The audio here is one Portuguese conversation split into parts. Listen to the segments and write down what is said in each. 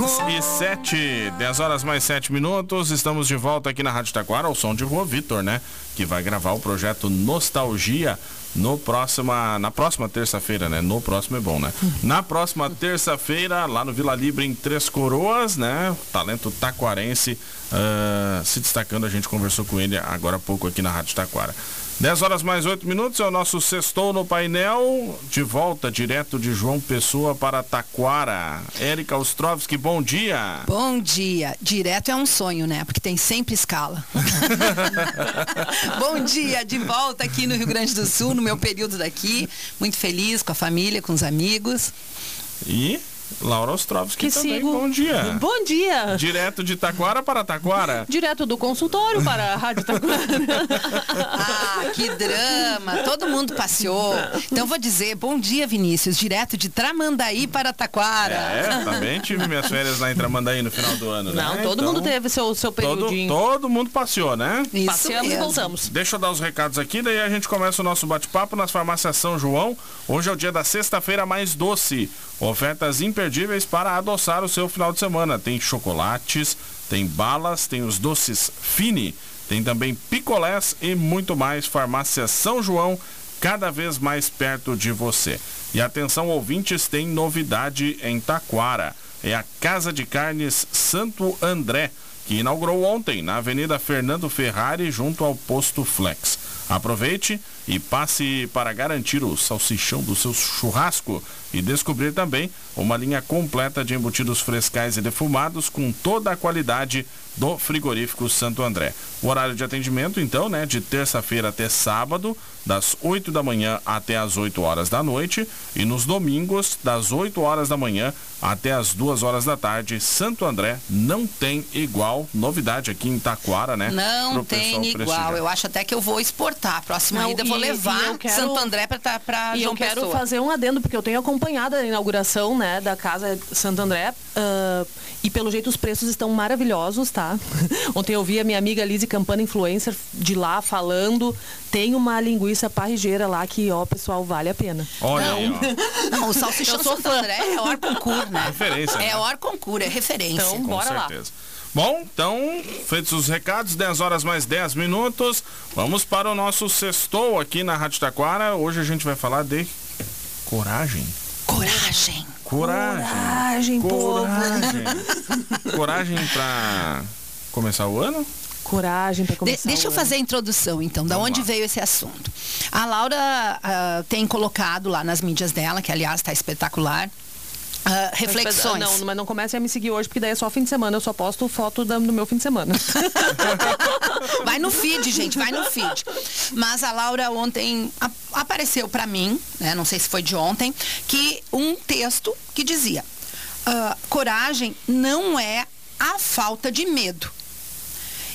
e 7, 10 horas mais 7 minutos. Estamos de volta aqui na Rádio Taquara, ao som de Rua Vitor, né? Que vai gravar o projeto Nostalgia no próxima, na próxima terça-feira, né? No próximo é bom, né? Na próxima terça-feira, lá no Vila Libre, em Três Coroas, né? Talento taquarense uh, se destacando. A gente conversou com ele agora há pouco aqui na Rádio Taquara. 10 horas mais 8 minutos é o nosso sextou no painel. De volta direto de João Pessoa para Taquara. Érica Ostrovski, bom dia. Bom dia. Direto é um sonho, né? Porque tem sempre escala. bom dia, de volta aqui no Rio Grande do Sul, no meu período daqui. Muito feliz com a família, com os amigos. E Laura Ostrovski que também. Sigo. Bom dia. Bom dia. Direto de Taquara para Taquara. Direto do consultório para a Rádio Taquara. ah, que drama. Todo mundo passeou. Então vou dizer, bom dia, Vinícius. Direto de Tramandaí para Taquara. É, também tive minhas férias lá em Tramandaí no final do ano, né? Não, todo então, mundo teve seu, seu período. Todo, todo mundo passeou, né? Isso Passeamos mesmo. e voltamos. Deixa eu dar os recados aqui, daí a gente começa o nosso bate-papo nas farmácias São João. Hoje é o dia da sexta-feira mais doce. Ofertas imperdíveis para adoçar o seu final de semana. Tem chocolates, tem balas, tem os doces Fini, tem também picolés e muito mais. Farmácia São João, cada vez mais perto de você. E atenção, ouvintes, tem novidade em Taquara. É a Casa de Carnes Santo André, que inaugurou ontem na Avenida Fernando Ferrari, junto ao Posto Flex. Aproveite e passe para garantir o salsichão do seu churrasco e descobrir também uma linha completa de embutidos frescais e defumados com toda a qualidade do frigorífico Santo André. O horário de atendimento, então, né, de terça-feira até sábado, das 8 da manhã até as 8 horas da noite, e nos domingos, das 8 horas da manhã até as 2 horas da tarde. Santo André não tem igual. Novidade aqui em Taquara, né? Não tem igual. Prestigiar. Eu acho até que eu vou exportar. A próxima não, ida vou levar quero... Santo André para para E eu quero Pessoa. fazer um adendo porque eu tenho acompanhado a inauguração, né, da casa Santo André. Uh, e pelo jeito os preços estão maravilhosos, tá? Ontem eu vi a minha amiga Lise Campana, influencer de lá, falando. Tem uma linguiça parrigeira lá que, ó, pessoal, vale a pena. Olha não, aí, não o salsichão Santo André é hora concurso, né? Referência. É hora concurso, é referência. Então, Com bora certeza. lá. Bom, então, feitos os recados, 10 horas mais 10 minutos, vamos para o nosso sextou aqui na Rádio Taquara. Hoje a gente vai falar de coragem. Coragem. Coragem. Coragem, Coragem. Coragem para começar o ano? coragem para começar. De, deixa eu fazer a introdução, então, da onde veio esse assunto. A Laura uh, tem colocado lá nas mídias dela, que aliás está espetacular, Uh, reflexões. Não, mas não comece a me seguir hoje, porque daí é só fim de semana. Eu só posto foto do meu fim de semana. vai no feed, gente, vai no feed. Mas a Laura ontem apareceu para mim, né, não sei se foi de ontem, que um texto que dizia: uh, coragem não é a falta de medo.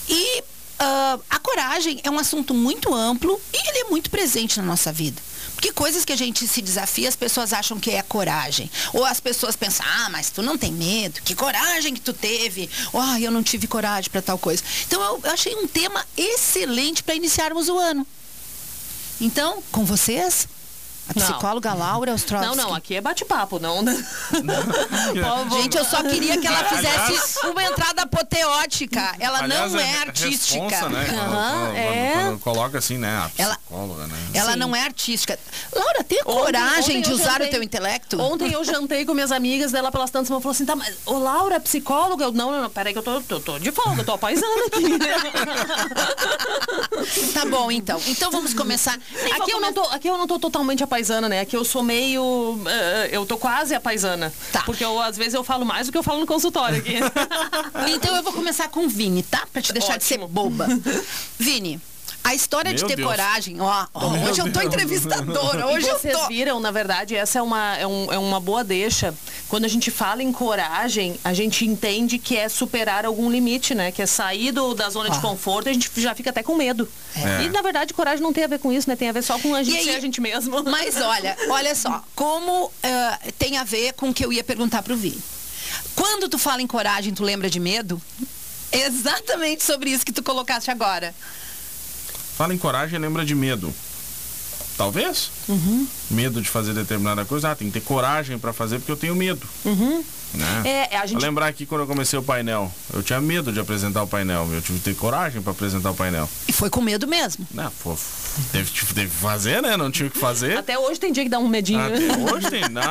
E uh, a coragem é um assunto muito amplo e ele é muito presente na nossa vida. Porque coisas que a gente se desafia, as pessoas acham que é coragem. Ou as pessoas pensam, ah, mas tu não tem medo, que coragem que tu teve. Ah, eu não tive coragem para tal coisa. Então eu, eu achei um tema excelente para iniciarmos o ano. Então, com vocês, a psicóloga não. Laura Ostrovski. Não, não, aqui é bate-papo, não. não. Gente, eu só queria que ela fizesse aliás, uma entrada apoteótica. Ela aliás, não é, é artística. Responsa, né? Uhum, quando, é. Quando coloca assim, né? A psicóloga, ela, né? Ela Sim. não é artística. Laura, tem coragem ontem de usar jantei, o teu intelecto? Ontem eu jantei com minhas amigas dela pelas tantas, ela falou assim, tá, mas ô Laura, psicóloga? Eu, não, não, não, peraí que eu tô, tô, tô de folga, eu tô apaisando aqui. tá bom, então. Então vamos começar. Aqui eu, não tô, aqui eu não tô totalmente apaisando paisana, né? Que eu sou meio. Uh, eu tô quase a paisana. Tá. Porque eu, às vezes eu falo mais do que eu falo no consultório aqui. então eu vou começar com o Vini, tá? Pra te deixar Ótimo. de ser boba. Vini. A história Meu de ter Deus. coragem, ó, ó hoje eu tô entrevistadora, hoje Vocês eu tô. viram, na verdade, essa é uma, é, um, é uma boa deixa. Quando a gente fala em coragem, a gente entende que é superar algum limite, né? Que é sair do, da zona ah. de conforto, a gente já fica até com medo. É. E, na verdade, coragem não tem a ver com isso, né? Tem a ver só com a gente aí, ser a gente mesmo. Mas olha, olha só, como uh, tem a ver com o que eu ia perguntar pro Vini. Quando tu fala em coragem, tu lembra de medo? Exatamente sobre isso que tu colocaste agora. Fala em coragem lembra de medo. Talvez? Uhum. Medo de fazer determinada coisa. Ah, tem que ter coragem para fazer porque eu tenho medo. Uhum. Né? É, a gente... Lembrar aqui quando eu comecei o painel. Eu tinha medo de apresentar o painel. Eu tive que ter coragem para apresentar o painel. E foi com medo mesmo. Não, pô, teve, teve que fazer, né? Não tinha o que fazer. Até hoje tem dia que dá um medinho. Até hoje tem. Não.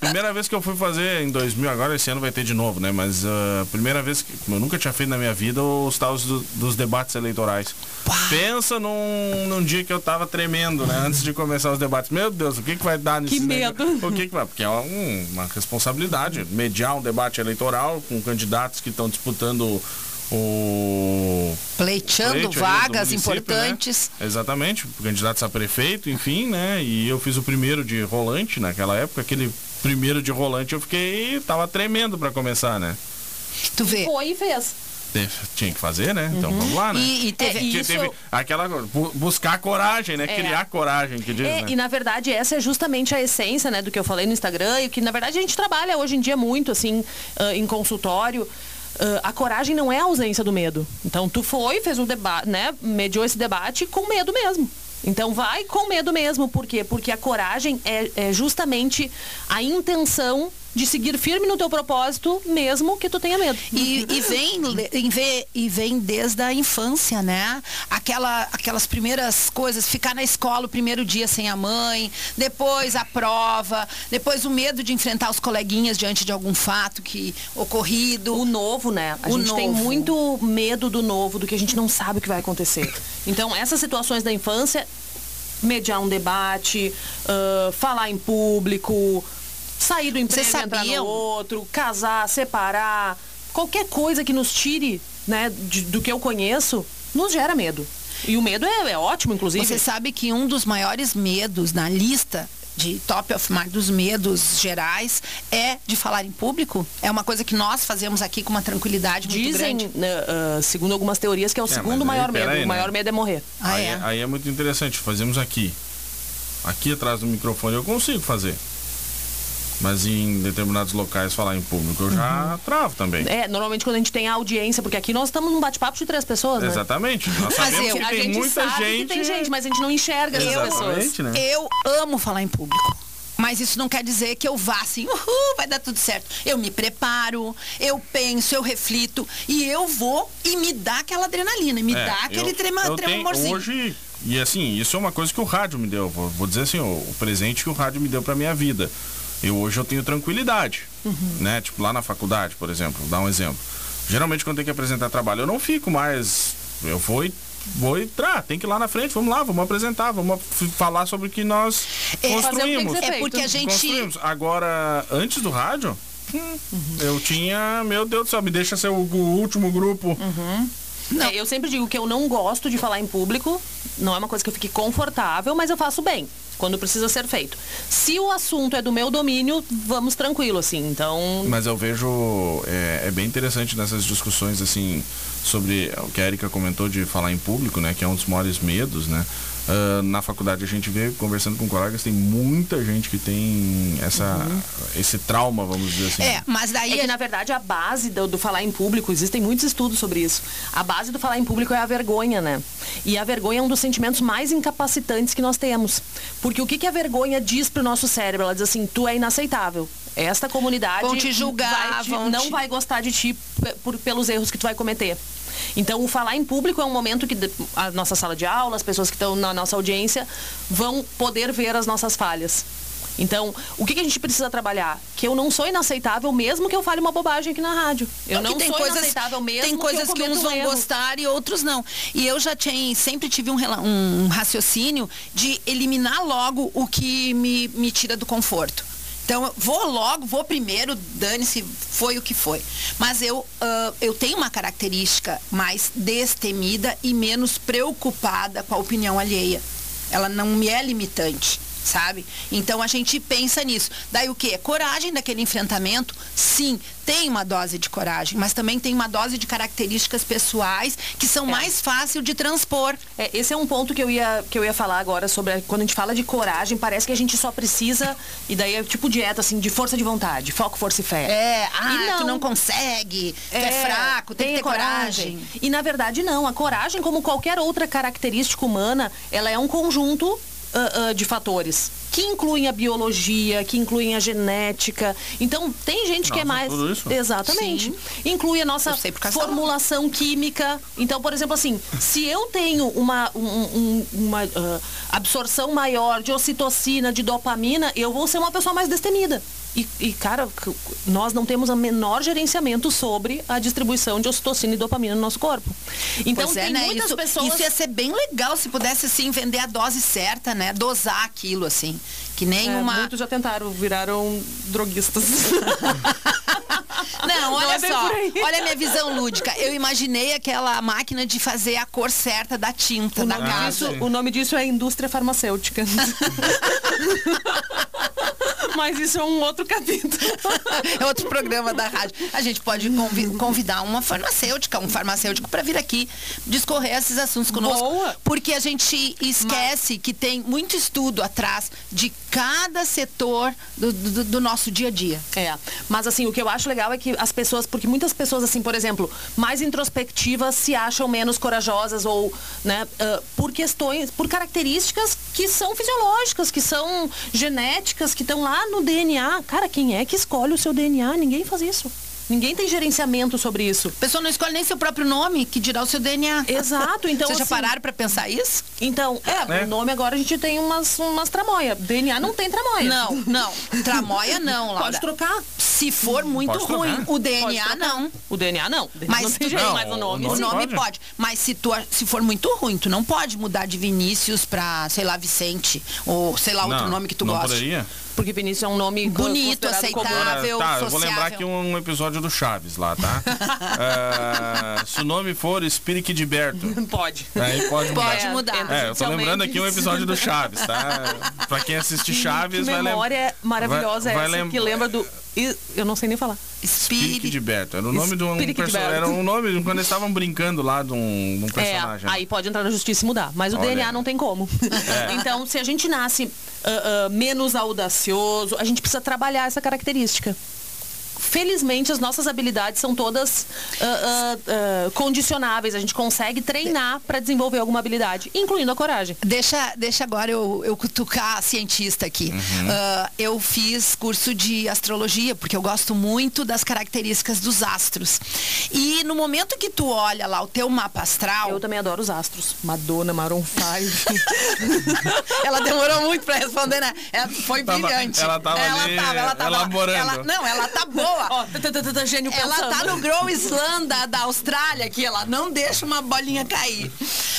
Primeira vez que eu fui fazer em 2000, agora esse ano vai ter de novo, né? Mas a uh, primeira vez que eu nunca tinha feito na minha vida os tais do, dos debates eleitorais. Pá. Pensa num, num dia que eu tava tremendo, né? Antes de começar os debates. Meu Deus, o que, que vai dar nisso? Que medo. O que, que vai? Porque é um, uma responsabilidade. Mediar um debate eleitoral com candidatos que estão disputando o pleiteando vagas importantes. Né? Exatamente, candidatos a prefeito, enfim, né? E eu fiz o primeiro de rolante naquela época, aquele primeiro de rolante eu fiquei tava tremendo para começar, né? Tu vê. Foi e fez. Tinha que fazer, né? Então uhum. vamos lá, né? E, e teve, é, isso... teve, aquela buscar coragem, né? É. Criar coragem, que diz, é, né? E na verdade essa é justamente a essência, né, do que eu falei no Instagram e que na verdade a gente trabalha hoje em dia muito assim em consultório. Uh, a coragem não é a ausência do medo. Então tu foi, fez um debate, né? Mediou esse debate com medo mesmo. Então vai com medo mesmo. Por quê? Porque a coragem é, é justamente a intenção de seguir firme no teu propósito, mesmo que tu tenha medo. E, e vem, e, e vem desde a infância, né? Aquela, aquelas primeiras coisas, ficar na escola o primeiro dia sem a mãe, depois a prova, depois o medo de enfrentar os coleguinhas diante de algum fato que ocorrido. O novo, né? A o gente novo. tem muito medo do novo, do que a gente não sabe o que vai acontecer. Então, essas situações da infância, mediar um debate, uh, falar em público, sair do emprego, entrar no outro, casar, separar, qualquer coisa que nos tire, né, de, do que eu conheço, nos gera medo. E o medo é, é ótimo, inclusive. Você sabe que um dos maiores medos na lista de top of mind dos medos gerais é de falar em público. É uma coisa que nós fazemos aqui com uma tranquilidade Dizem, muito grande. Uh, segundo algumas teorias, que é o é, segundo maior medo. Aí, o né? maior medo é morrer. Ah, aí, é? aí é muito interessante. Fazemos aqui. Aqui atrás do microfone eu consigo fazer. Mas em determinados locais falar em público eu já uhum. travo também. É, normalmente quando a gente tem a audiência, porque aqui nós estamos num bate-papo de três pessoas, né? Exatamente. Nós sabemos eu, que tem muita gente... tem gente, mas a gente não enxerga essas pessoas. Né? Eu amo falar em público. Mas isso não quer dizer que eu vá assim, uhul, vai dar tudo certo. Eu me preparo, eu penso, eu reflito e eu vou e me dá aquela adrenalina, me é, dá aquele eu, trema, eu tremorzinho. Hoje, e assim, isso é uma coisa que o rádio me deu. Vou, vou dizer assim, o, o presente que o rádio me deu para minha vida. Eu hoje eu tenho tranquilidade, uhum. né? Tipo lá na faculdade, por exemplo, vou dar um exemplo. Geralmente quando tem que apresentar trabalho, eu não fico mais, eu vou vou entrar, tem que ir lá na frente, vamos lá, vamos apresentar, vamos falar sobre o que nós é, construímos. É porque a gente construímos. Agora, antes do rádio, hum, uhum. eu tinha, meu Deus do céu, me deixa ser o, o último grupo. Uhum. Não. É, eu sempre digo que eu não gosto de falar em público, não é uma coisa que eu fique confortável, mas eu faço bem quando precisa ser feito. Se o assunto é do meu domínio, vamos tranquilo, assim. Então. Mas eu vejo. É, é bem interessante nessas discussões, assim, sobre o que a Erika comentou de falar em público, né? Que é um dos maiores medos, né? Uh, na faculdade a gente vê, conversando com colegas, tem muita gente que tem essa, uhum. esse trauma, vamos dizer assim. É, mas daí. É que, na verdade, a base do, do, falar em público, existem muitos estudos sobre isso. A base do falar em público é a vergonha, né? E a vergonha é um dos sentimentos mais incapacitantes que nós temos. Porque o que, que a vergonha diz pro nosso cérebro? Ela diz assim: tu é inaceitável. Esta comunidade vão te julgar, vai te, vão não te... vai gostar de ti por, pelos erros que tu vai cometer. Então, o falar em público é um momento que a nossa sala de aula, as pessoas que estão na nossa audiência, vão poder ver as nossas falhas. Então, o que, que, a gente precisa trabalhar? Que eu não sou inaceitável mesmo que eu fale uma bobagem aqui na rádio. Eu não, não sou coisas, inaceitável mesmo Tem coisas que, que uns vão gostar e outros não. E eu já tinha, sempre tive um, um raciocínio de eliminar logo o que me, me tira do conforto. Então, vou logo, vou primeiro, dane-se, foi o que foi. Mas eu, uh, eu tenho uma característica mais destemida e menos preocupada com a opinião alheia. Ela não me é limitante sabe? Então a gente pensa nisso. Daí o que? Coragem daquele enfrentamento? Sim, tem uma dose de coragem, mas também tem uma dose de características pessoais que são é. mais fáceis de transpor. É, esse é um ponto que eu, ia, que eu ia falar agora sobre a, quando a gente fala de coragem, parece que a gente só precisa, e daí é tipo dieta assim, de força de vontade, foco, força e fé. É, ah, e não, tu não consegue, tu é, é fraco, tem que ter coragem. coragem. E na verdade não, a coragem, como qualquer outra característica humana, ela é um conjunto ah, ah, de fatores. Que incluem a biologia, que incluem a genética. Então, tem gente que é Nossa, mais. tudo isso? Exatamente. Sim. Inclui a nossa formulação química. Então, por exemplo, assim, se eu tenho uma, um- um- uma ah, absorção maior de ocitocina, de dopamina, eu vou ser uma pessoa mais destemida. E, e, cara, nós não temos o menor gerenciamento sobre a distribuição de ocitocina e dopamina no nosso corpo. Então, Pois é, tem né? muitas isso, pessoas... isso ia ser bem legal se pudesse, assim, vender a dose certa, né? Dosar aquilo, assim. Que nem É, uma... Muitos já tentaram, viraram droguistas. Não, olha é bem só. Olha a minha visão lúdica. Eu imaginei aquela máquina de fazer a cor certa da tinta O da casa. disso, o nome disso é indústria farmacêutica. Mas isso é um outro capítulo. É outro programa da rádio. A gente pode convi- convidar uma farmacêutica, um farmacêutico para vir aqui discorrer esses assuntos conosco. Boa. Porque a gente esquece que tem muito estudo atrás de cada setor do, do- do nosso dia a dia. É, mas assim, o que eu acho legal é que as pessoas, porque muitas pessoas, assim, por exemplo, mais introspectivas se acham menos corajosas ou, né, ah, por questões, por características que são fisiológicas, que são genéticas, que estão lá no DNA. Cara, quem é que escolhe o seu DNA? Ninguém faz isso. Ninguém tem gerenciamento sobre isso. A pessoa não escolhe nem seu próprio nome, que dirá o seu DNA. Exato, então Vocês já assim, pararam para pensar isso? Então, é, É. o nome agora a gente tem umas, umas tramóia. DNA não tem tramóia. Não, não. Tramóia não, Laura. Pode trocar. Se for muito Pode trocar. ruim, o Pode DNA trocar. não. O DNA não. O DNA Mas não tem tu- Não, mas o nome, o nome pode. pode. Mas se, tu, se for muito ruim, tu não pode mudar de Vinícius pra, sei lá, Vicente. Ou sei lá, outro Não, nome que tu não gosta. poderia? Porque Vinícius é um nome Bonito, aceitável. tá, eu vou sociável. lembrar aqui um episódio do Chaves lá, tá? É, se o nome for Spirit de Berto, Pode. aí pode mudar. Pode mudar. É, eu tô lembrando aqui um episódio do Chaves, tá? Pra quem assiste Chaves, Que vai lembrar. memória maravilhosa vai, vai é essa lem- que lembra do... e- Eu não sei nem falar. Spirit de. Berto. Era o nome de um personagem. Era um nome quando eles estavam brincando lá de um, de um É, personagem. aí pode entrar na justiça e mudar. Mas o Olha. DNA não tem como. É. Então, se a gente nasce ah, ah, menos audacioso, a gente precisa trabalhar essa característica. Felizmente, as nossas habilidades são todas ah, ah, ah, condicionáveis. A gente consegue treinar para desenvolver alguma habilidade, incluindo a coragem. Deixa, deixa agora eu, eu cutucar a cientista aqui. Uhum. Eu fiz curso de astrologia, porque eu gosto muito das características dos astros. E no momento que tu olha lá o teu mapa astral, Eu também adoro os astros. Madonna, Maroon 5. ela demorou muito pra responder, né? Ela foi Tava- brilhante. ela tava ali elaborando. ela- não, ela tá boa. Ó, tá, tá, tá, gênio Ela tá no Grow Slam da, Austrália aqui, ela não deixa uma bolinha cair.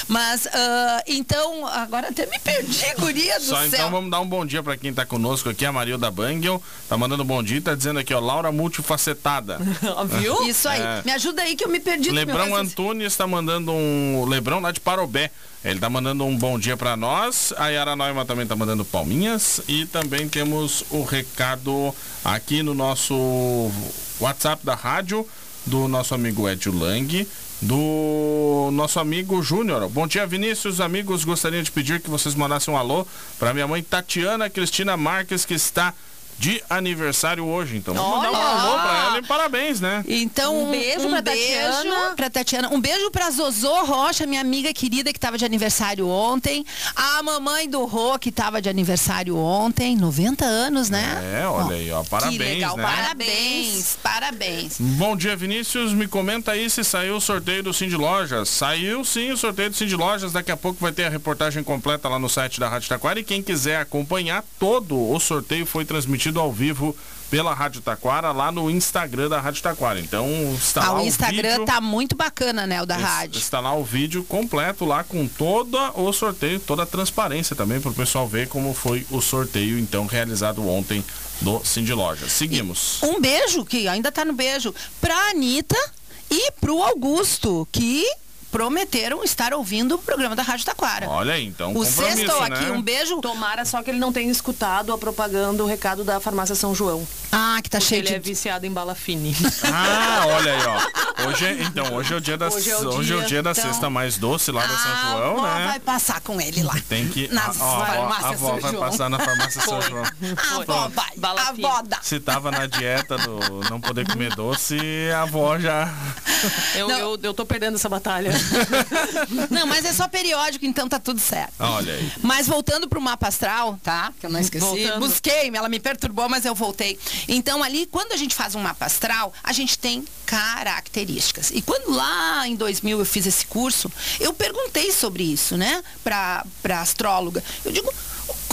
Mas, ah, então, agora até me perdi, guria do Só céu. então vamos dar um bom dia pra quem tá conosco aqui, a Marilda Bangel. Tá mandando um bom dia, tá dizendo aqui, ó, Laura multifacetada. Viu? Isso aí. É. Me ajuda aí que eu me perdi Lebrão. Antunes tá mandando um. Lebrão lá de Parobé. Ele tá mandando um bom dia pra nós. A Yara Neumann também tá mandando palminhas. E também temos o recado aqui no nosso WhatsApp da rádio, do nosso amigo Edio Lang. Do nosso amigo Júnior. Bom dia, Vinícius. Amigos, gostaria de pedir que vocês mandassem um alô para minha mãe Tatiana Cristina Marques, que está de aniversário hoje. Então, vamos mandar um Olha! alô para ela e parabéns, né? Então, Um beijo pra Tatiana. pra Tatiana. Um beijo pra Zozô Rocha, minha amiga querida que tava de aniversário ontem. A mamãe do Rô, que tava de aniversário ontem. 90 anos, né? É, olha aí, ó. Parabéns, que legal. né? Parabéns, parabéns. Bom dia, Vinícius. Me comenta aí se saiu o sorteio do Cindy Lojas. Saiu sim o sorteio do Cindy Lojas. Daqui a pouco vai ter a reportagem completa lá no site da Rádio Taquara. E quem quiser acompanhar, todo o sorteio foi transmitido ao vivo pela Rádio Taquara lá no Instagram da Rádio Taquara. Então está Ah, lá o Instagram vídeo. tá muito bacana, né? O da rádio. Está lá o vídeo completo lá com todo o sorteio, toda a transparência também para o pessoal ver como foi o sorteio então realizado ontem do Cindy Lojas. Seguimos. Um beijo, que ainda tá no beijo, pra Anitta e pro Augusto, que prometeram estar ouvindo o programa da Rádio Taquara. Olha aí, então o sexto né? aqui, um beijo. Tomara só que ele não tenha escutado a propaganda, o recado da farmácia São João. Ah, que tá cheio ele de. é viciado em bala fine. Ah, olha aí, ó. Hoje, é- então, hoje é o dia da, Hoje é o hoje é o dia, dia da então. cesta mais doce lá da São a João, avó né? vai passar com ele lá. Tem que. Nas a, ó, farmácias a avó São vai João. passar na farmácia São Foi. João. A avó vai. Bala a avó dá. Se tava na dieta do não poder comer doce, a avó já. Eu, Não. eu, eu tô perdendo essa batalha. Não, mas é só periódico, então tá tudo certo. Olha aí. Mas voltando pro mapa astral, tá? Que eu não esqueci. Voltando. Busquei, ela me perturbou, mas eu voltei. Então ali, quando a gente faz um mapa astral, a gente tem características. E quando lá em 2000 eu fiz esse curso, eu perguntei sobre isso, né? Pra, pra astróloga. Eu digo,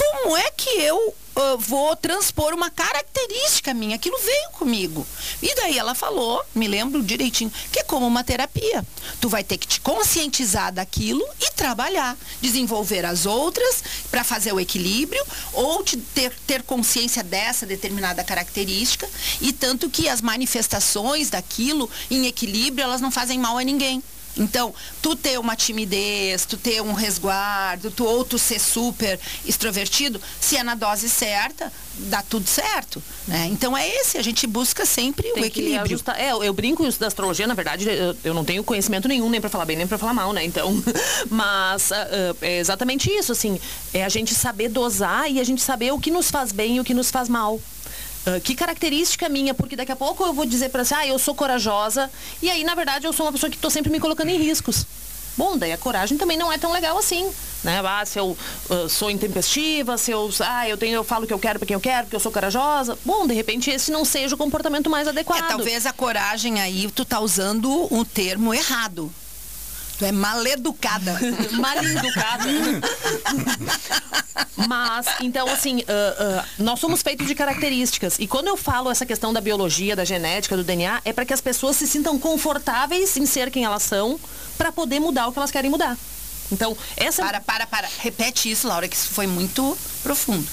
como é que eu ah, vou transpor uma característica minha? Aquilo veio comigo. E daí ela falou, me lembro direitinho, que é como uma terapia. Tu vai ter que te conscientizar daquilo e trabalhar, desenvolver as outras para fazer o equilíbrio ou te ter, ter consciência dessa determinada característica e tanto que as manifestações daquilo em equilíbrio, elas não fazem mal a ninguém. Então, tu ter uma timidez, tu ter um resguardo, tu, ou tu ser super extrovertido, se é na dose certa, dá tudo certo. Né? Então é esse, a gente busca sempre o Tem que equilíbrio. ajustar. É, eu, brinco isso da astrologia, na verdade, eu, eu não tenho conhecimento nenhum, nem pra falar bem, nem pra falar mal, né? Então, mas ah, é exatamente isso, assim, é a gente saber dosar e a gente saber o que nos faz bem e o que nos faz mal. Ah, que característica minha, porque daqui a pouco eu vou dizer pra você, ah, eu sou corajosa, e aí, na verdade, eu sou uma pessoa que tô sempre me colocando em riscos. Bom, daí a coragem também não é tão legal assim, né? Ah, se eu ah, sou intempestiva, se eu, ah, eu tenho, eu falo o que eu quero pra quem eu quero, porque eu sou corajosa. Bom, de repente esse não seja o comportamento mais adequado. É, talvez a coragem aí, tu tá usando o termo errado. Tu é maleducada. mal educada. Mas, então, assim, ah, ah, nós somos feitos de características. E quando eu falo essa questão da biologia, da genética, do DNA, é para que as pessoas se sintam confortáveis em ser quem elas são, para poder mudar o que elas querem mudar. Então, essa. Para, para, para. Repete isso, Laura, que isso foi muito profundo.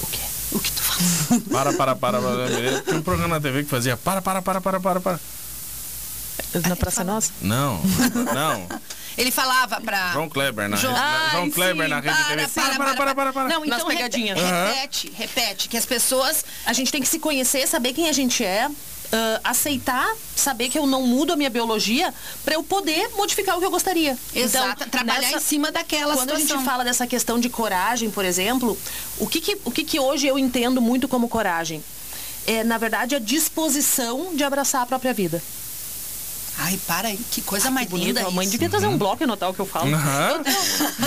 O quê? O que tu falou? Para, para, para. para. Tinha um programa na TV que fazia para, para, para, para, para, para. Na Praça Nossa? Não, não. Ele falava pra. João Kleber na João- rede, Ai, João Kleber sim, na rede Para, TV. para, para, para, para, para. Não, então pegadinhas. repete, repete, que as pessoas A gente tem que se conhecer, saber quem a gente é, ah, aceitar, saber que eu não mudo a minha biologia para eu poder modificar o que eu gostaria. Exato, Então, trabalhar em cima daquela Quando a situação. gente fala dessa questão de coragem, por exemplo, o que que, o que que hoje eu entendo muito como coragem? É, na verdade, a disposição de abraçar a própria vida. Ai, para aí, que coisa mais Bonito. linda A mãe isso. devia trazer um bloco e anotar o que eu falo. Aham.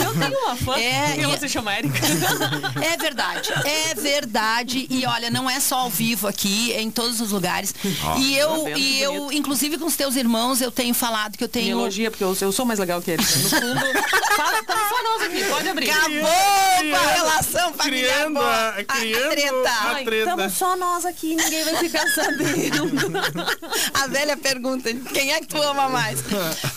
Eu tenho uma fã É, que e- se chama Érica. É verdade, é verdade. E olha, não é só ao vivo aqui, é em todos os lugares. Ó, e eu, tá vendo e que eu, bonito? inclusive com os teus irmãos, eu tenho falado que eu Me tenho. elogia, porque eu, eu sou mais legal que ele. No fundo, fala, tá só nós aqui, pode abrir. Acabou com a relação familiar. criando a- a, criando treta. a- Ai, treta. estamos só nós aqui, ninguém vai ficar sabendo. A velha pergunta, quem é que tu ama mais?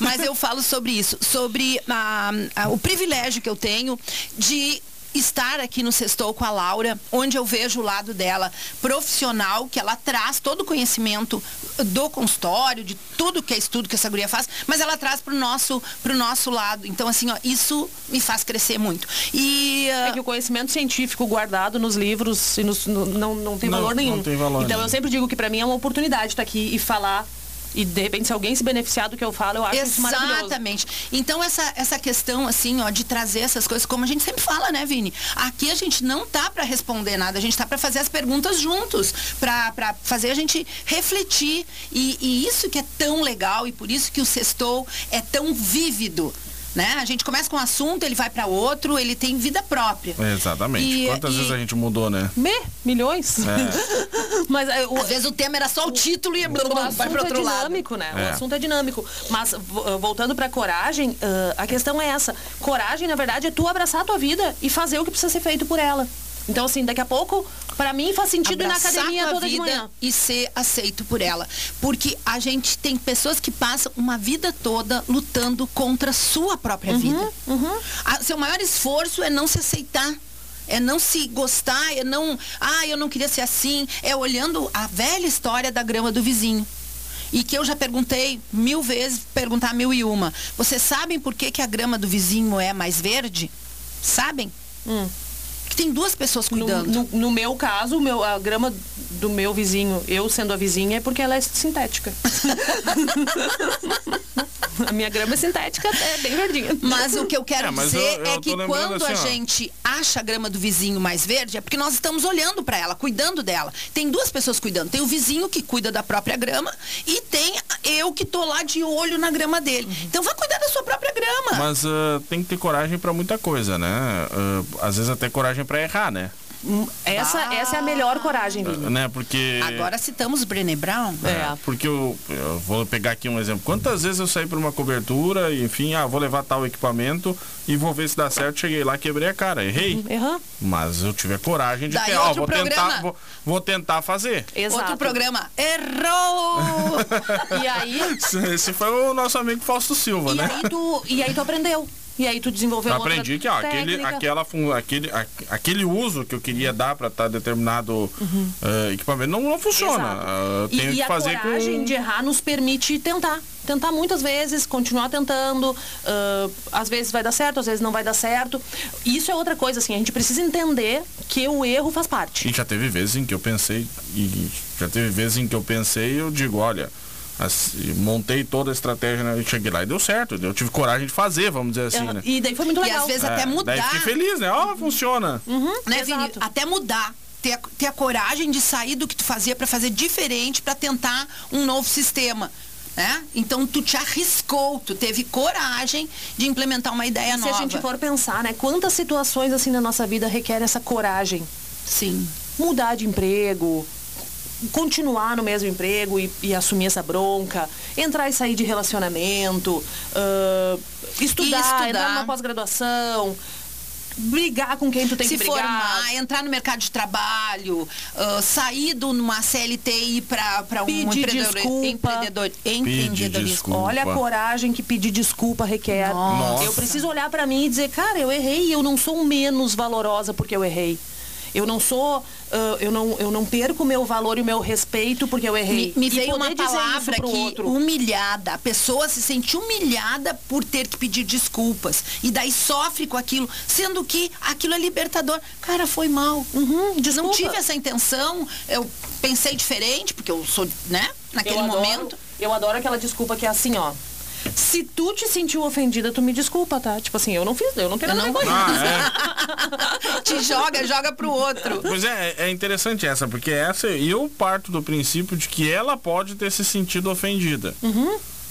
Mas eu falo sobre isso, sobre ah, ah, o privilégio que eu tenho de estar aqui no Sextou com a Laura, onde eu vejo o lado dela profissional, que ela traz todo o conhecimento do consultório, de tudo que é estudo que essa guria faz, mas ela traz pro nosso, pro nosso lado. Então, assim, ó, isso me faz crescer muito. E ah, É que o conhecimento científico guardado nos livros e nos- no- não, não tem Não, valor nenhum. não tem valor então nenhum. eu sempre digo que pra mim é uma oportunidade estar aqui e falar. E de repente, se alguém se beneficiar do que eu falo, eu acho isso maravilhoso. Exatamente. Então essa, essa questão assim, ó, de trazer essas coisas, como a gente sempre fala, né, Vini? Aqui a gente não tá para responder nada, a gente tá para fazer as perguntas juntos, para fazer a gente refletir. E, e isso que é tão legal e por isso que o sextou é tão vívido. Né? A gente começa com um assunto, ele vai para outro, ele tem vida própria. Exatamente. E- Quantas e- vezes a gente mudou, né? Me, milhões. É. Mas é, o, Às vezes o tema era só o título e o vai assunto para outro é lado. dinâmico, né? É. O assunto é dinâmico. Mas ah, voltando pra coragem, ah, a questão é essa. Coragem, na verdade, é tu abraçar a tua vida e fazer o que precisa ser feito por ela. Então, assim, daqui a pouco, pra mim faz sentido ir na abraçar academia toda de vida manhã. e ser aceito por ela. Porque a gente tem pessoas que passam uma vida toda lutando contra a sua própria Uhum, vida. A- seu maior esforço é não se aceitar. É não se gostar, é não. Ah, eu não queria ser assim. É olhando a velha história da grama do vizinho. E que eu já perguntei mil vezes, perguntar mil e uma. Vocês sabem por que, que a grama do vizinho é mais verde? Sabem? Hum. Que tem duas pessoas No, cuidando. no- no meu caso, o meu, a grama do meu vizinho, eu sendo a vizinha, é porque ela é sintética. A minha grama sintética, é bem verdinha. Mas o que eu quero É, dizer eu- eu é que quando a assim, ó. gente acha a grama do vizinho mais verde, é porque nós estamos olhando para ela, cuidando dela. Tem duas pessoas cuidando. Tem o vizinho que cuida da própria grama e tem eu que tô lá de olho na grama dele. Uhum. Então vai cuidar da sua própria grama. Mas ah, tem que ter coragem pra muita coisa, né? Ah, às vezes até coragem pra errar, né? Essa, Ah. essa é a melhor coragem, Vini. Ah, né? Porque. Agora citamos Brené Brown. É. Porque eu, eu vou pegar aqui um exemplo. Quantas vezes eu saí para uma cobertura enfim, ah, vou levar tal equipamento e vou ver se dá certo. Cheguei lá, quebrei a cara, errei. Erram. Mas eu tive a coragem de Daí ter, ó, vou programa. tentar, vou, vou tentar fazer. Exato. Outro programa. Errou! E aí, Esse foi o nosso amigo Fausto Silva, e né? aí tu, e aí tu aprendeu. E aí tu desenvolveu Eu aprendi que ó, aquele, aquela, aquele, a- aquele uso que eu queria dar para estar determinado eh, equipamento não, não funciona. Uhum. E- tenho e, que a fazer coragem com. de errar nos permite tentar. Tentar muitas vezes, continuar tentando. ah, às vezes vai dar certo, às vezes não vai dar certo. Isso é outra coisa, assim, a gente precisa entender que o erro faz parte. E já teve vezes em que eu pensei, e já teve vezes em que eu pensei e eu digo, olha, assim, montei toda a estratégia né, e cheguei lá e deu certo. Eu tive coragem de fazer, vamos dizer assim, né? E daí foi muito E legal. às vezes É, até Daí mudar. fiquei feliz, né? Ó, funciona. né, Exato. Vini? Até mudar. Ter a, ter a coragem de sair do que tu fazia para fazer diferente, para tentar um novo sistema. Né? Então tu te arriscou, tu teve coragem de implementar uma ideia Se nova. a gente for pensar, né? Quantas situações assim na nossa vida requerem essa coragem? Sim. Mudar de emprego, continuar no mesmo emprego e, e assumir essa bronca, entrar e sair de relacionamento, ah, estudar, estudar. entrar numa pós-graduação, brigar com quem tu tem se que brigar. formar, entrar no mercado de trabalho, ah, sair de uma CLT e ir para um Pedir empreendedor, desculpa. empreendedor, empreendedorismo. desculpa. Olha a coragem que pedir desculpa requer. Nossa. Eu preciso olhar pra mim e dizer, cara, eu errei, eu não sou menos valorosa porque eu errei. Eu não sou, ah, eu não, eu não perco o meu valor e o meu respeito porque eu errei. Me, me veio uma palavra que outro. humilhada. A pessoa se sente humilhada por ter que pedir desculpas. E daí sofre com aquilo, sendo que aquilo é libertador. Cara, foi mal. Uhum, Não tive essa intenção. Eu pensei diferente, porque eu sou, né? Naquele eu adoro, momento. Eu adoro aquela desculpa que é assim, ó. Se tu te sentiu ofendida, tu me desculpa, tá? Tipo assim, eu não fiz, eu não tenho Eu nada a não- ver com Ah, isso. é. Te joga, joga pro outro. Pois é, é interessante essa, porque essa eu parto do princípio de que ela pode ter se sentido ofendida.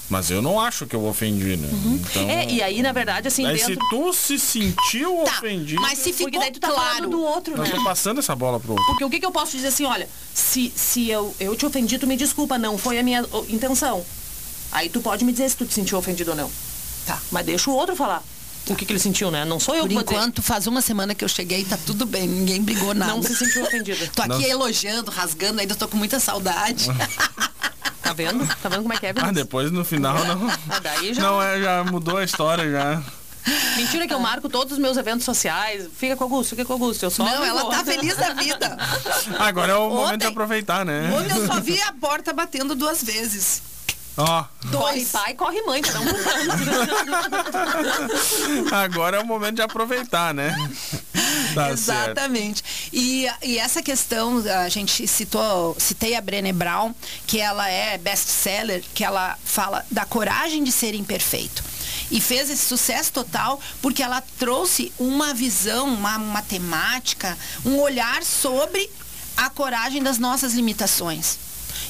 Mas eu não acho que eu ofendi, né? Então, É, e aí, na verdade, assim, aí se dentro. tu se sentiu Tá, ofendido, mas se ficou daí tu tá falando claro. do outro, né? tô passando essa bola pro outro. Porque o que, que eu posso dizer assim, olha, se, se eu, eu te ofendi, tu me desculpa, não foi a minha intenção. Aí tu pode me dizer se tu te sentiu ofendido ou não. Tá. Mas deixa o outro falar o que, que ele sentiu, né? Não sou eu Por que enquanto, faz uma semana que eu cheguei e tá tudo bem. Ninguém brigou nada. Não se sentiu ofendido. Tô aqui Não. elogiando, rasgando, ainda tô com muita saudade. Tá vendo? Tá vendo como é que é, Ah, depois no final não. Ah, daí já- Não, é, já mudou a história já. Mentira que eu marco todos os meus eventos sociais. Fica com o Augusto, fica com o Augusto. Eu só Não, ela tá feliz da vida. Agora é o momento de Ontem- aproveitar, né? Ontem eu só vi a porta batendo duas vezes. Ó, Corre Dois. pai, corre mãe, cada um agora é o momento de aproveitar, né? Tá. Exatamente. E, e essa questão, a gente citou, citei a Brené Brown, que ela é best-seller, que ela fala da coragem de ser imperfeito. E fez esse sucesso total porque ela trouxe uma visão, uma matemática, um olhar sobre a coragem das nossas limitações.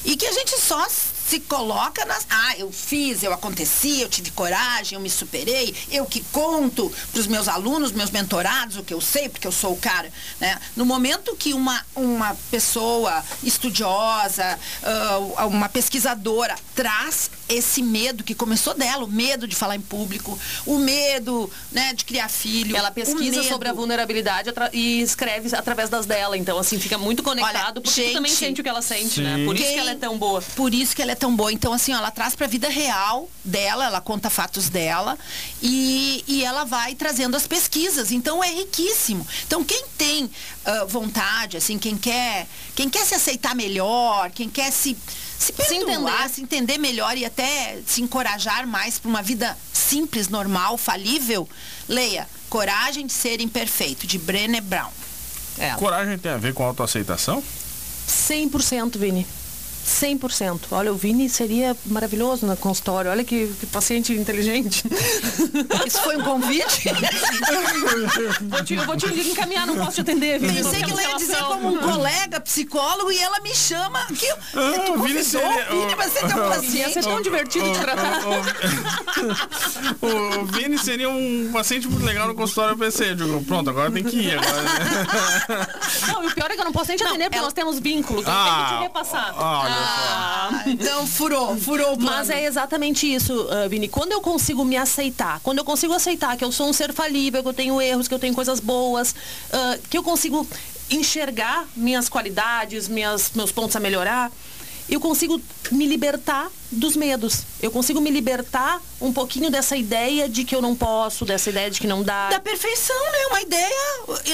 E que a gente só se coloca nas. Ah, eu fiz, eu aconteci, eu tive coragem, eu me superei, eu que conto para os meus alunos, meus mentorados, o que eu sei, porque eu sou o cara. Né? No momento que uma, uma pessoa estudiosa, ah, uma pesquisadora traz esse medo que começou dela, o medo de falar em público, o medo né, de criar filho. Ela pesquisa sobre a vulnerabilidade e escreve através das dela. Então, assim, fica muito conectado, porque tu também gente, sente o que ela sente, sim. né? Por isso Quem- que ela é tão boa. Por isso que ela é tão boa. Então, assim, ó, ela traz pra vida real dela, ela conta fatos dela e, e ela vai trazendo as pesquisas. Então, é riquíssimo. Então, quem tem ah, vontade, assim, quem quer, quem quer se aceitar melhor, quem quer se se, perdoar, entender. se entender melhor e até se encorajar mais para uma vida simples, normal, falível, leia Coragem de Ser Imperfeito, de Brené Brown. É. Coragem tem a ver com autoaceitação? 100%, Vini. 100%. Olha, o Vini seria maravilhoso na consultório. Olha que, que paciente inteligente. Isso foi um convite? vou, te, eu vou te encaminhar, não posso te atender, Vini. Pensei que ela ia dizer como um colega psicólogo e ela me chama aqui. Ah, tu o Vini convidou seria- o Vini, você tem um Ia paciente. ser tão divertido de tratar. O, Vini seria um paciente muito legal no consultório eu pensei, eu digo, pronto, agora tem que ir. Agora... Não, e o pior é que eu não posso nem te atender, porque ela- nós temos vínculo. que eu tenho que te repassar. só. Ah, então furou, furou o plano. Mas é exatamente isso, ah, Vini. Quando eu consigo me aceitar, quando eu consigo aceitar que eu sou um ser falível, que eu tenho erros, que eu tenho coisas boas, ah, que eu consigo enxergar minhas qualidades, minhas, meus pontos a melhorar, eu consigo me libertar dos medos. Eu consigo me libertar um pouquinho dessa ideia de que eu não posso, dessa ideia de que não dá. da perfeição, né? Uma ideia.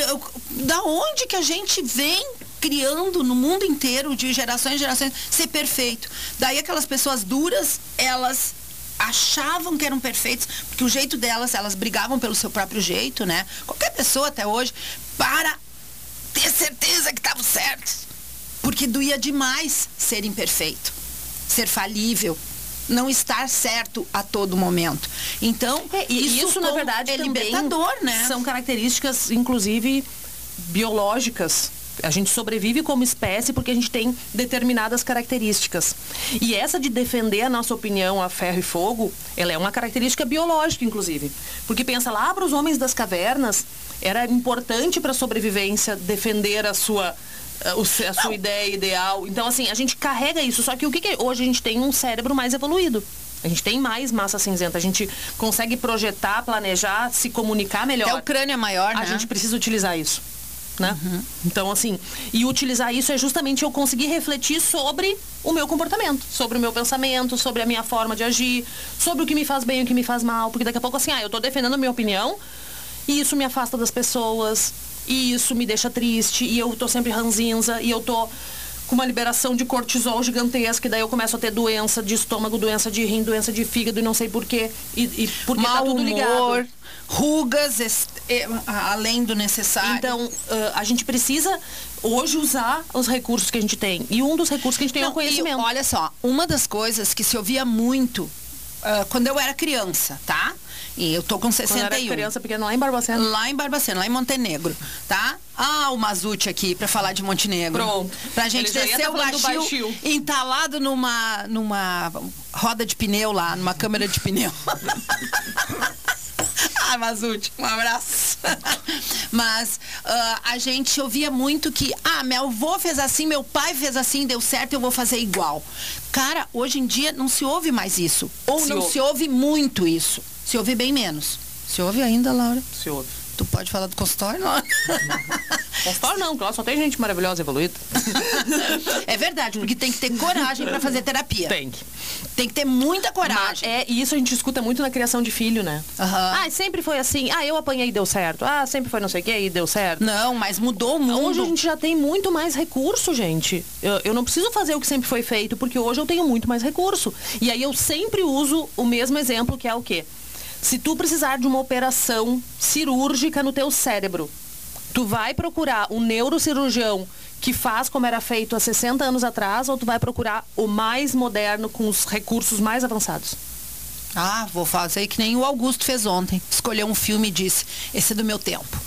eu- da onde que a gente vem criando no mundo inteiro, de gerações em gerações, ser perfeito. Daí aquelas pessoas duras, elas achavam que eram perfeitos, porque o jeito delas, elas brigavam pelo seu próprio jeito, né? Qualquer pessoa até hoje, para ter certeza que estavam certos. Porque doía demais ser imperfeito, ser falível, não estar certo a todo momento. Então, É, e isso, na verdade, é libertador, né? São características, inclusive, biológicas. A gente sobrevive como espécie porque a gente tem determinadas características. E essa de defender a nossa opinião a ferro e fogo, ela é uma característica biológica, inclusive. Porque pensa lá para os homens das cavernas, era importante para a sobrevivência defender a sua eh, a sua ideia ideal. Então, assim, a gente carrega isso. Só que o que, que é? Hoje a gente tem um cérebro mais evoluído. A gente tem mais massa cinzenta. A gente consegue projetar, planejar, se comunicar melhor. Até o crânio é maior, A né? gente precisa utilizar isso. Né? Então, assim, e utilizar isso é justamente eu conseguir refletir sobre o meu comportamento, sobre o meu pensamento, sobre a minha forma de agir, sobre o que me faz bem e o que me faz mal. Porque daqui a pouco, assim, ah, eu tô defendendo a minha opinião e isso me afasta das pessoas, e isso me deixa triste, e eu tô sempre ranzinza, e eu tô com uma liberação de cortisol gigantesca, e daí eu começo a ter doença de estômago, doença de rim, doença de fígado e não sei porquê. E, e porque Mau tá tudo ligado. humor, rugas, além do necessário. Então, ah, a gente precisa hoje usar os recursos que a gente tem. E um dos recursos que a gente tem é o Não, conhecimento. e olha só, uma das coisas que se ouvia muito ah, quando eu era criança, tá? E eu tô com Quando eu 61. era criança pequena lá em Barbacena. Lá em Barbacena, lá em Montenegro, tá? Ah, o Mazute aqui pra falar de Montenegro. Pronto. Pra gente Ele descer tá o baixio, baixio. entalado numa, numa roda de pneu lá, numa câmera de pneu. ah, Mazute, um abraço. Mas ah, a gente ouvia muito que, ah, meu avô fez assim, meu pai fez assim, deu certo, eu vou fazer igual. Cara, hoje em dia não se ouve mais isso. Ou Se não ouve. se ouve muito isso. Se ouve bem menos. Se ouve ainda, Laura? Se ouve. Tu pode falar do consultório, não? Consultório não, claro, só tem gente maravilhosa evoluída. é verdade, porque tem que ter coragem pra fazer terapia. Tem. Tem que ter muita Mas, coragem. é, e isso a gente escuta muito na criação de filho, né? Aham. Ah, sempre foi assim. Ah, eu apanhei e deu certo. Ah, sempre foi não sei o que e deu certo. Não, mas mudou o mundo. Hoje a gente já tem muito mais recurso, gente. Eu, eu não preciso fazer o que sempre foi feito, porque hoje eu tenho muito mais recurso. E aí eu sempre uso o mesmo exemplo, que é o quê? Se tu precisar de uma operação cirúrgica no teu cérebro, tu vai procurar um neurocirurgião que faz como era feito há 60 anos atrás, ou tu vai procurar o mais moderno com os recursos mais avançados? Ah, vou fazer que nem o Augusto fez ontem. Escolheu um filme e disse, esse é do meu tempo.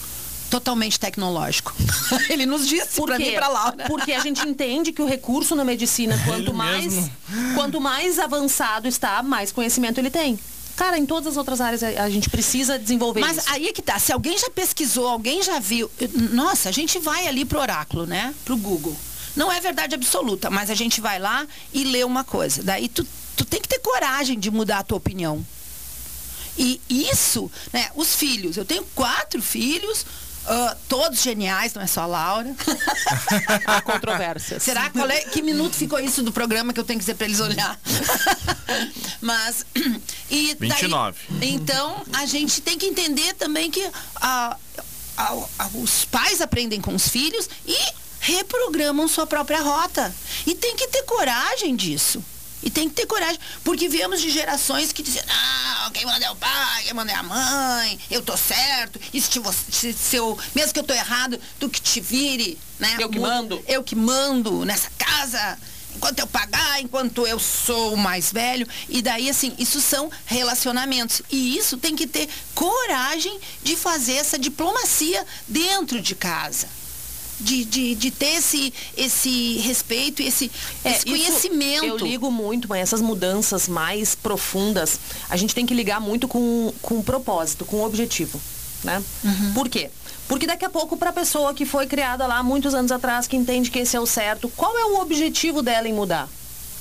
Totalmente tecnológico. Ele nos disse Por pra mim e pra Laura. Porque a gente entende que o recurso na medicina, quanto Ele mais, mesmo. quanto mais avançado está, mais conhecimento ele tem. Cara, em todas as outras áreas a, gente precisa desenvolver Mas isso. aí é que tá, se alguém já pesquisou, alguém já viu, nossa, a gente vai ali pro oráculo, né? Pro Google. Não é verdade absoluta, mas a gente vai lá e lê uma coisa. Daí tu, tu tem que ter coragem de mudar a tua opinião. E isso, né? Os filhos, eu tenho quatro filhos, ah, todos geniais, não é só a Laura. Há controvérsias. Será qual é, que minuto ficou isso do programa que eu tenho que dizer para eles olhar? Mas e daí- 29. então a gente tem que entender também que a- a- a- os pais aprendem com os filhos e reprogramam sua própria rota. E tem que ter coragem disso. E tem que ter coragem, porque viemos de gerações que diziam, não, quem manda é o pai, quem manda é a mãe, eu tô certo, e se, você, se, eu, mesmo que eu tô errado, tu que te vire, né? Eu que mando. Eu que mando nessa casa. enquanto eu pagar, enquanto eu sou o mais velho. E daí, assim, isso são relacionamentos. E isso tem que ter coragem de fazer essa diplomacia dentro de casa. De, de, de ter esse, esse respeito e esse, É, esse conhecimento. Eu ligo muito, mas essas mudanças mais profundas, a gente tem que ligar muito com, com o propósito, com o objetivo. Né? Uhum. Por quê? Porque daqui a pouco, para a pessoa que foi criada lá muitos anos atrás, que entende que esse é o certo, qual é o objetivo dela em mudar?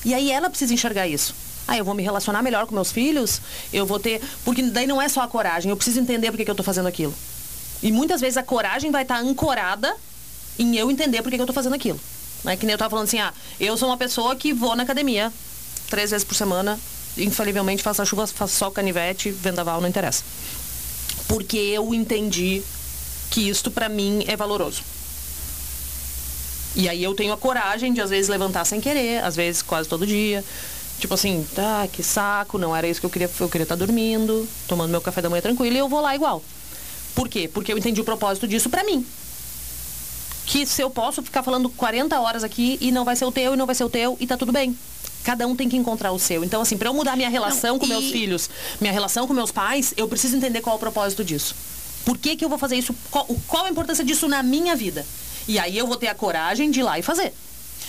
E aí ela precisa enxergar isso. Ah, eu vou me relacionar melhor com meus filhos, eu vou ter. Porque daí não é só a coragem, eu preciso entender por que, eu estou fazendo aquilo. E muitas vezes a coragem vai estar ancorada em eu entender por que, eu estou fazendo aquilo. Né? Que nem eu estava falando assim, ah, eu sou uma pessoa que vou na academia três vezes por semana, infalivelmente faça chuva, faça sol, canivete, vendaval, não interessa. Porque eu entendi que isto para mim é valoroso. E aí eu tenho a coragem de às vezes levantar sem querer, às vezes quase todo dia. Tipo assim, tá, que saco, não era isso que eu queria, eu queria estar dormindo, tomando meu café da manhã tranquilo e eu vou lá igual. Por quê? Porque eu entendi o propósito disso pra mim. Que se eu posso ficar falando 40 horas aqui e não vai ser o teu e não vai ser o teu e tá tudo bem. Cada um tem que encontrar o seu. Então, assim, pra eu mudar minha relação Não, com e- meus filhos, minha relação com meus pais, eu preciso entender qual é o propósito disso. Por que, que eu vou fazer isso? Qual, qual a importância disso na minha vida? E aí eu vou ter a coragem de ir lá e fazer.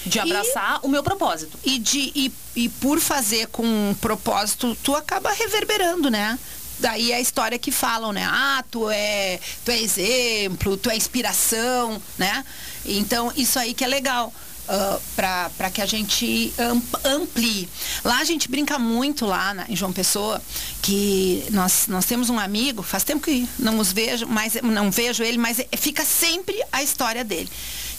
De abraçar o meu propósito. E, de, e, e por fazer com um propósito, tu acaba reverberando, né? Daí é a história que falam, né? Ah, tu é, tu é exemplo, tu é inspiração, né? Então, isso aí que é legal. Uh, para que a gente amp- amplie. Lá a gente brinca muito lá na- em João Pessoa, que nós, nós temos um amigo, faz tempo que não os vejo, mas não vejo ele, mas é- fica sempre a história dele.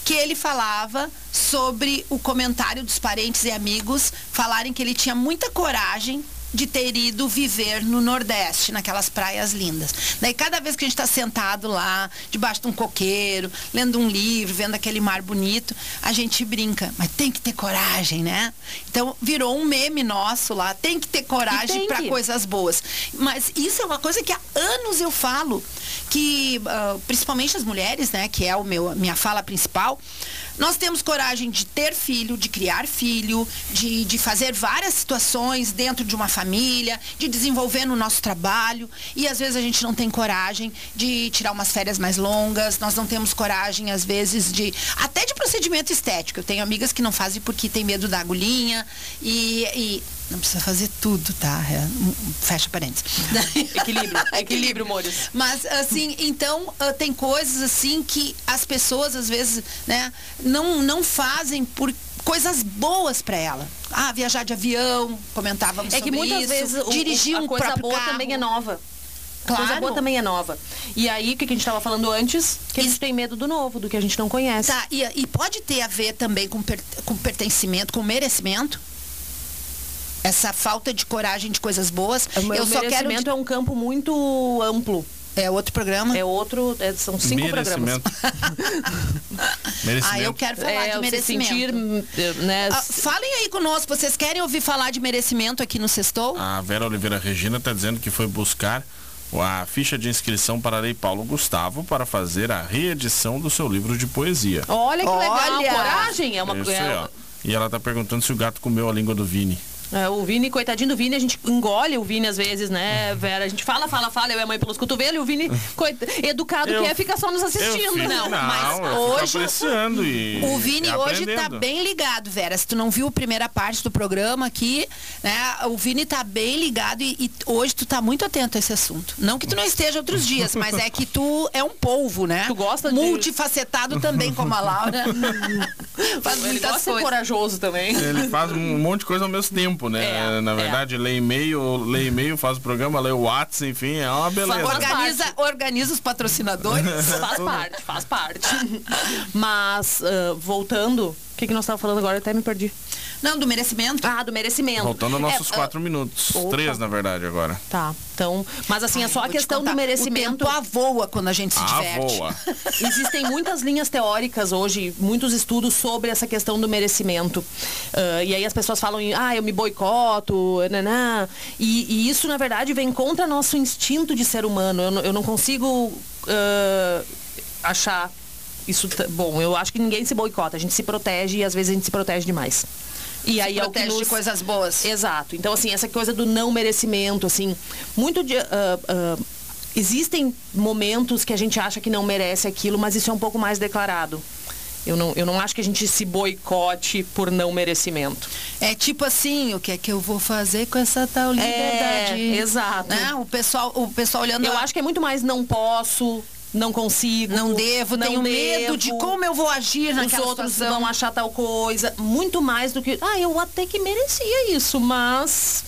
Que ele falava sobre o comentário dos parentes e amigos falarem que ele tinha muita coragem de ter ido viver no Nordeste, naquelas praias lindas. Daí cada vez que a gente está sentado lá, debaixo de um coqueiro, lendo um livro, vendo aquele mar bonito, a gente brinca, mas tem que ter coragem, né? Então virou um meme nosso lá, tem que ter coragem para coisas boas. Mas isso é uma coisa que há anos eu falo, que ah, principalmente as mulheres, né, que é o meu minha fala principal, nós temos coragem de ter filho, de criar filho, de, de fazer várias situações dentro de uma família, de desenvolver no nosso trabalho. E às vezes a gente não tem coragem de tirar umas férias mais longas, nós não temos coragem, às vezes, de. até de procedimento estético. Eu tenho amigas que não fazem porque tem medo da agulhinha e. e não precisa fazer tudo, tá? É, fecha parênteses. Equilíbrio. Equilíbrio, Mores. Mas, assim, então, ah, tem coisas, assim, que as pessoas, às vezes, né, não, não fazem por coisas boas para ela. Ah, viajar de avião, comentávamos É que sobre muitas isso. vezes o- dirigir a um coisa boa carro. também é nova. A coisa Claro. boa também é nova. E aí, o que que a gente estava falando antes? Que a gente Isso. tem medo do novo, do que a gente não conhece. Tá, e, e pode ter a ver também com, per- com pertencimento, com merecimento? Essa falta de coragem de coisas boas. O meu Eu só quero... merecimento é um campo muito amplo. É outro programa? É outro, é- são cinco programas. Merecimento. Merecimento. Ah, eu quero falar É, de se merecimento. sentir, né, Ah, falem aí conosco, vocês querem ouvir falar de merecimento aqui no Sextou? A Vera Oliveira Regina está dizendo que foi buscar a ficha de inscrição para a Lei Paulo Gustavo para fazer a reedição do seu livro de poesia. Olha que legal, Olha! coragem. É uma Isso é-. E ela tá perguntando se o gato comeu a língua do Vini. É, o Vini, coitadinho do Vini, a gente engole o Vini às vezes, né, Vera? A gente fala, fala, fala, eu e a mãe pelos cotovelos, e o Vini, coita- educado Eu- que é, fica só nos Eu assistindo. fico- não, mas eu fico hoje- apreciando e O Vini e hoje tá bem ligado, Vera. Se tu não viu a primeira parte do programa aqui, né? O Vini tá bem ligado e, e hoje tu tá muito atento a esse assunto. Não que tu não esteja outros dias, mas é que tu é um polvo, né? Tu gosta de- Multifacetado também, como a Laura. Faz Ele muitas gosta de ser coisas. corajoso também. Ele faz um monte de coisa ao mesmo tempo, né? É, Na é. verdade, lê e-mail, lê e-mail, faz o programa, lê o WhatsApp, enfim, é uma beleza. Organiza, organiza os patrocinadores. Faz parte, faz parte. Mas, ah, voltando, que, que nós estávamos falando agora? Eu até me perdi. Não, do merecimento. Ah, do merecimento. Voltando aos nossos É, quatro minutos. opa. Três, na verdade, agora. Tá, então, mas assim, é só a questão contar, do merecimento. O tempo avoa quando a gente se diverte. voa. Existem muitas linhas teóricas hoje, muitos estudos sobre essa questão do merecimento. Ah, e aí as pessoas falam, em, ah, eu me boicoto, nanã. E, e isso, na verdade, vem contra nosso instinto de ser humano. Eu, não- eu não consigo ah, achar isso, bom, eu acho que ninguém se boicota, a gente se protege e às vezes a gente se protege demais. E aí Se é o que protege de nos- coisas boas. Exato. Então, assim, essa coisa do não merecimento, assim, muito de. ah, ah, existem momentos que a gente acha que não merece aquilo, mas isso é um pouco mais declarado. Eu não, eu não acho que a gente se boicote por não merecimento. É tipo assim, o que é que eu vou fazer com essa tal liberdade? exato. Né? O pessoal, o pessoal olhando. Eu acho que é muito mais não posso, não consigo. não devo, não tenho medo de como eu vou agir os naquela outros situação. vão achar tal coisa. Muito mais do que. Ah, eu até que merecia isso, mas.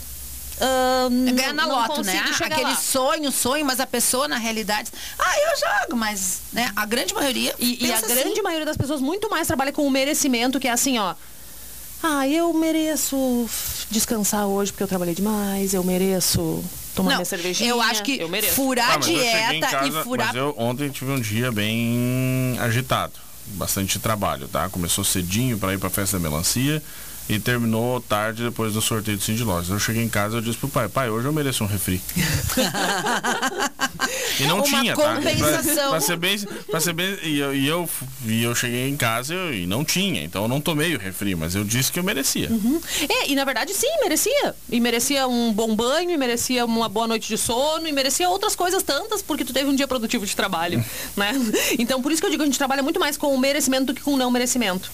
ah, É ganhar na loto, né? chegar Aquele lá. sonho, sonho, mas a pessoa na realidade, ah, eu jogo, mas né, a grande maioria E, e a pensa grande assim. maioria das pessoas muito mais trabalha com o merecimento, que é assim, ó. Ah, eu mereço descansar hoje porque eu trabalhei demais, eu mereço tomar Não, minha cervejinha. eu acho que eu furar Ah, dieta casa, e furar Mas eu ontem tive um dia bem agitado. Bastante trabalho, tá? Começou cedinho para ir pra festa da melancia e terminou tarde depois do sorteio do Cindy Lojas. Eu cheguei em casa e eu disse pro pai, pai, hoje eu mereço um refri. e não Uma tinha, tá? compensação. Pra, pra ser bem. Pra ser bem e, eu, e, eu, e eu cheguei em casa e, e não tinha. Então eu não tomei o refri, mas eu disse que eu merecia. É, e na verdade sim, merecia. E merecia um bom banho, e merecia uma boa noite de sono, e merecia outras coisas tantas, porque tu teve um dia produtivo de trabalho, né? Então por isso que eu digo que a gente trabalha muito mais com o merecimento do que com o não merecimento.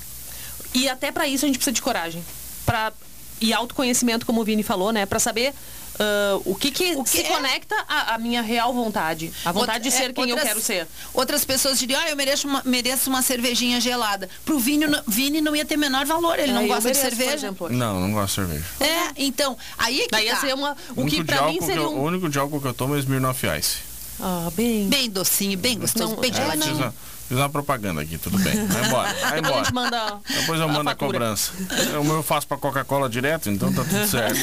E até pra isso a gente precisa de coragem. Pra, e autoconhecimento, como o Vini falou, né? Pra saber ah, o que, que, O que se é? conecta à, à minha real vontade. A vontade de Outra- ser é, quem outras- eu quero ser. Outras pessoas diriam, ah, eu mereço uma, mereço uma cervejinha gelada. Pro Vini, não- Vini não ia ter menor valor, ele Ah, não gosta de mereço, por cerveja. exemplo. Não, não gosto de cerveja. É, então, aí é que Daí ia tá. ser uma. O único que de pra mim seria eu- um. O único de álcool que eu tomo é Smirnoff Ice. Ah, bem. Bem docinho, bem gostoso, Não, bem é, geladinho. Fiz uma, propaganda aqui, tudo bem. Vai embora, vai Depois a embora. gente manda. Depois eu mando a, cobrança. O meu eu faço pra Coca-Cola direto, então tá tudo certo.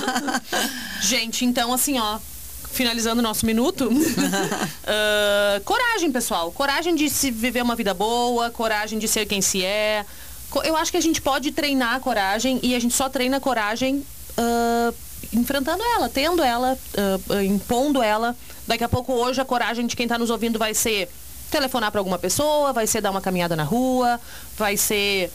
Gente, então assim, ó. Finalizando o nosso minuto. ah, coragem, pessoal. Coragem de se viver uma vida boa, coragem de ser quem se é. Eu acho que a gente pode treinar a coragem e a gente só treina a coragem ah, enfrentando ela, tendo ela, ah, impondo ela. Daqui a pouco, hoje, a coragem de quem está nos ouvindo vai ser telefonar para alguma pessoa, vai ser dar uma caminhada na rua, vai ser.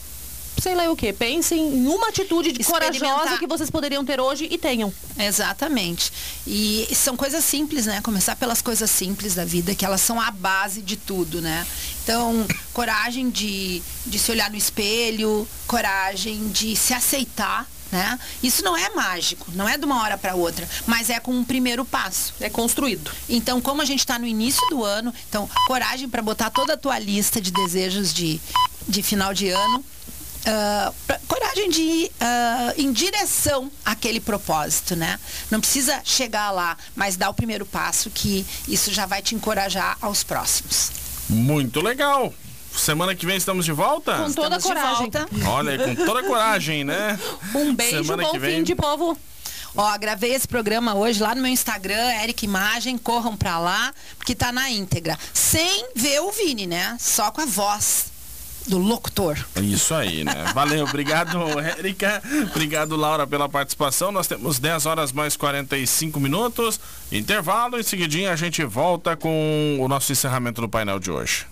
Sei lá o que. Pensem em uma atitude de corajosa que vocês poderiam ter hoje e tenham. Exatamente. E são coisas simples, né? Começar pelas coisas simples da vida, que elas são a base de tudo, né? Então, coragem de, de se olhar no espelho, coragem de se aceitar, né? Isso não é mágico, não é de uma hora para outra, mas é com um primeiro passo. É construído. Então, como a gente está no início do ano, então, coragem para botar toda a tua lista de desejos de, de final de ano. ah, pra- coragem de ir ah, em direção àquele propósito, né? Não precisa chegar lá, mas dar o primeiro passo que isso já vai te encorajar aos próximos. Muito legal. Semana que vem estamos de volta? Com toda a Estamos coragem. Olha, aí, com toda a coragem, né? Um beijo, Semana bom que vem. fim de povo. Ó, gravei esse programa hoje lá no meu Instagram, Eric Imagem, corram pra lá, porque tá na íntegra. Sem ver o Vini, né? Só com a voz do locutor. Isso aí, né? Valeu, obrigado, Érica. Obrigado, Laura, pela participação. Nós temos 10 horas mais 45 minutos. Intervalo, em seguidinho a gente volta com o nosso encerramento do painel de hoje.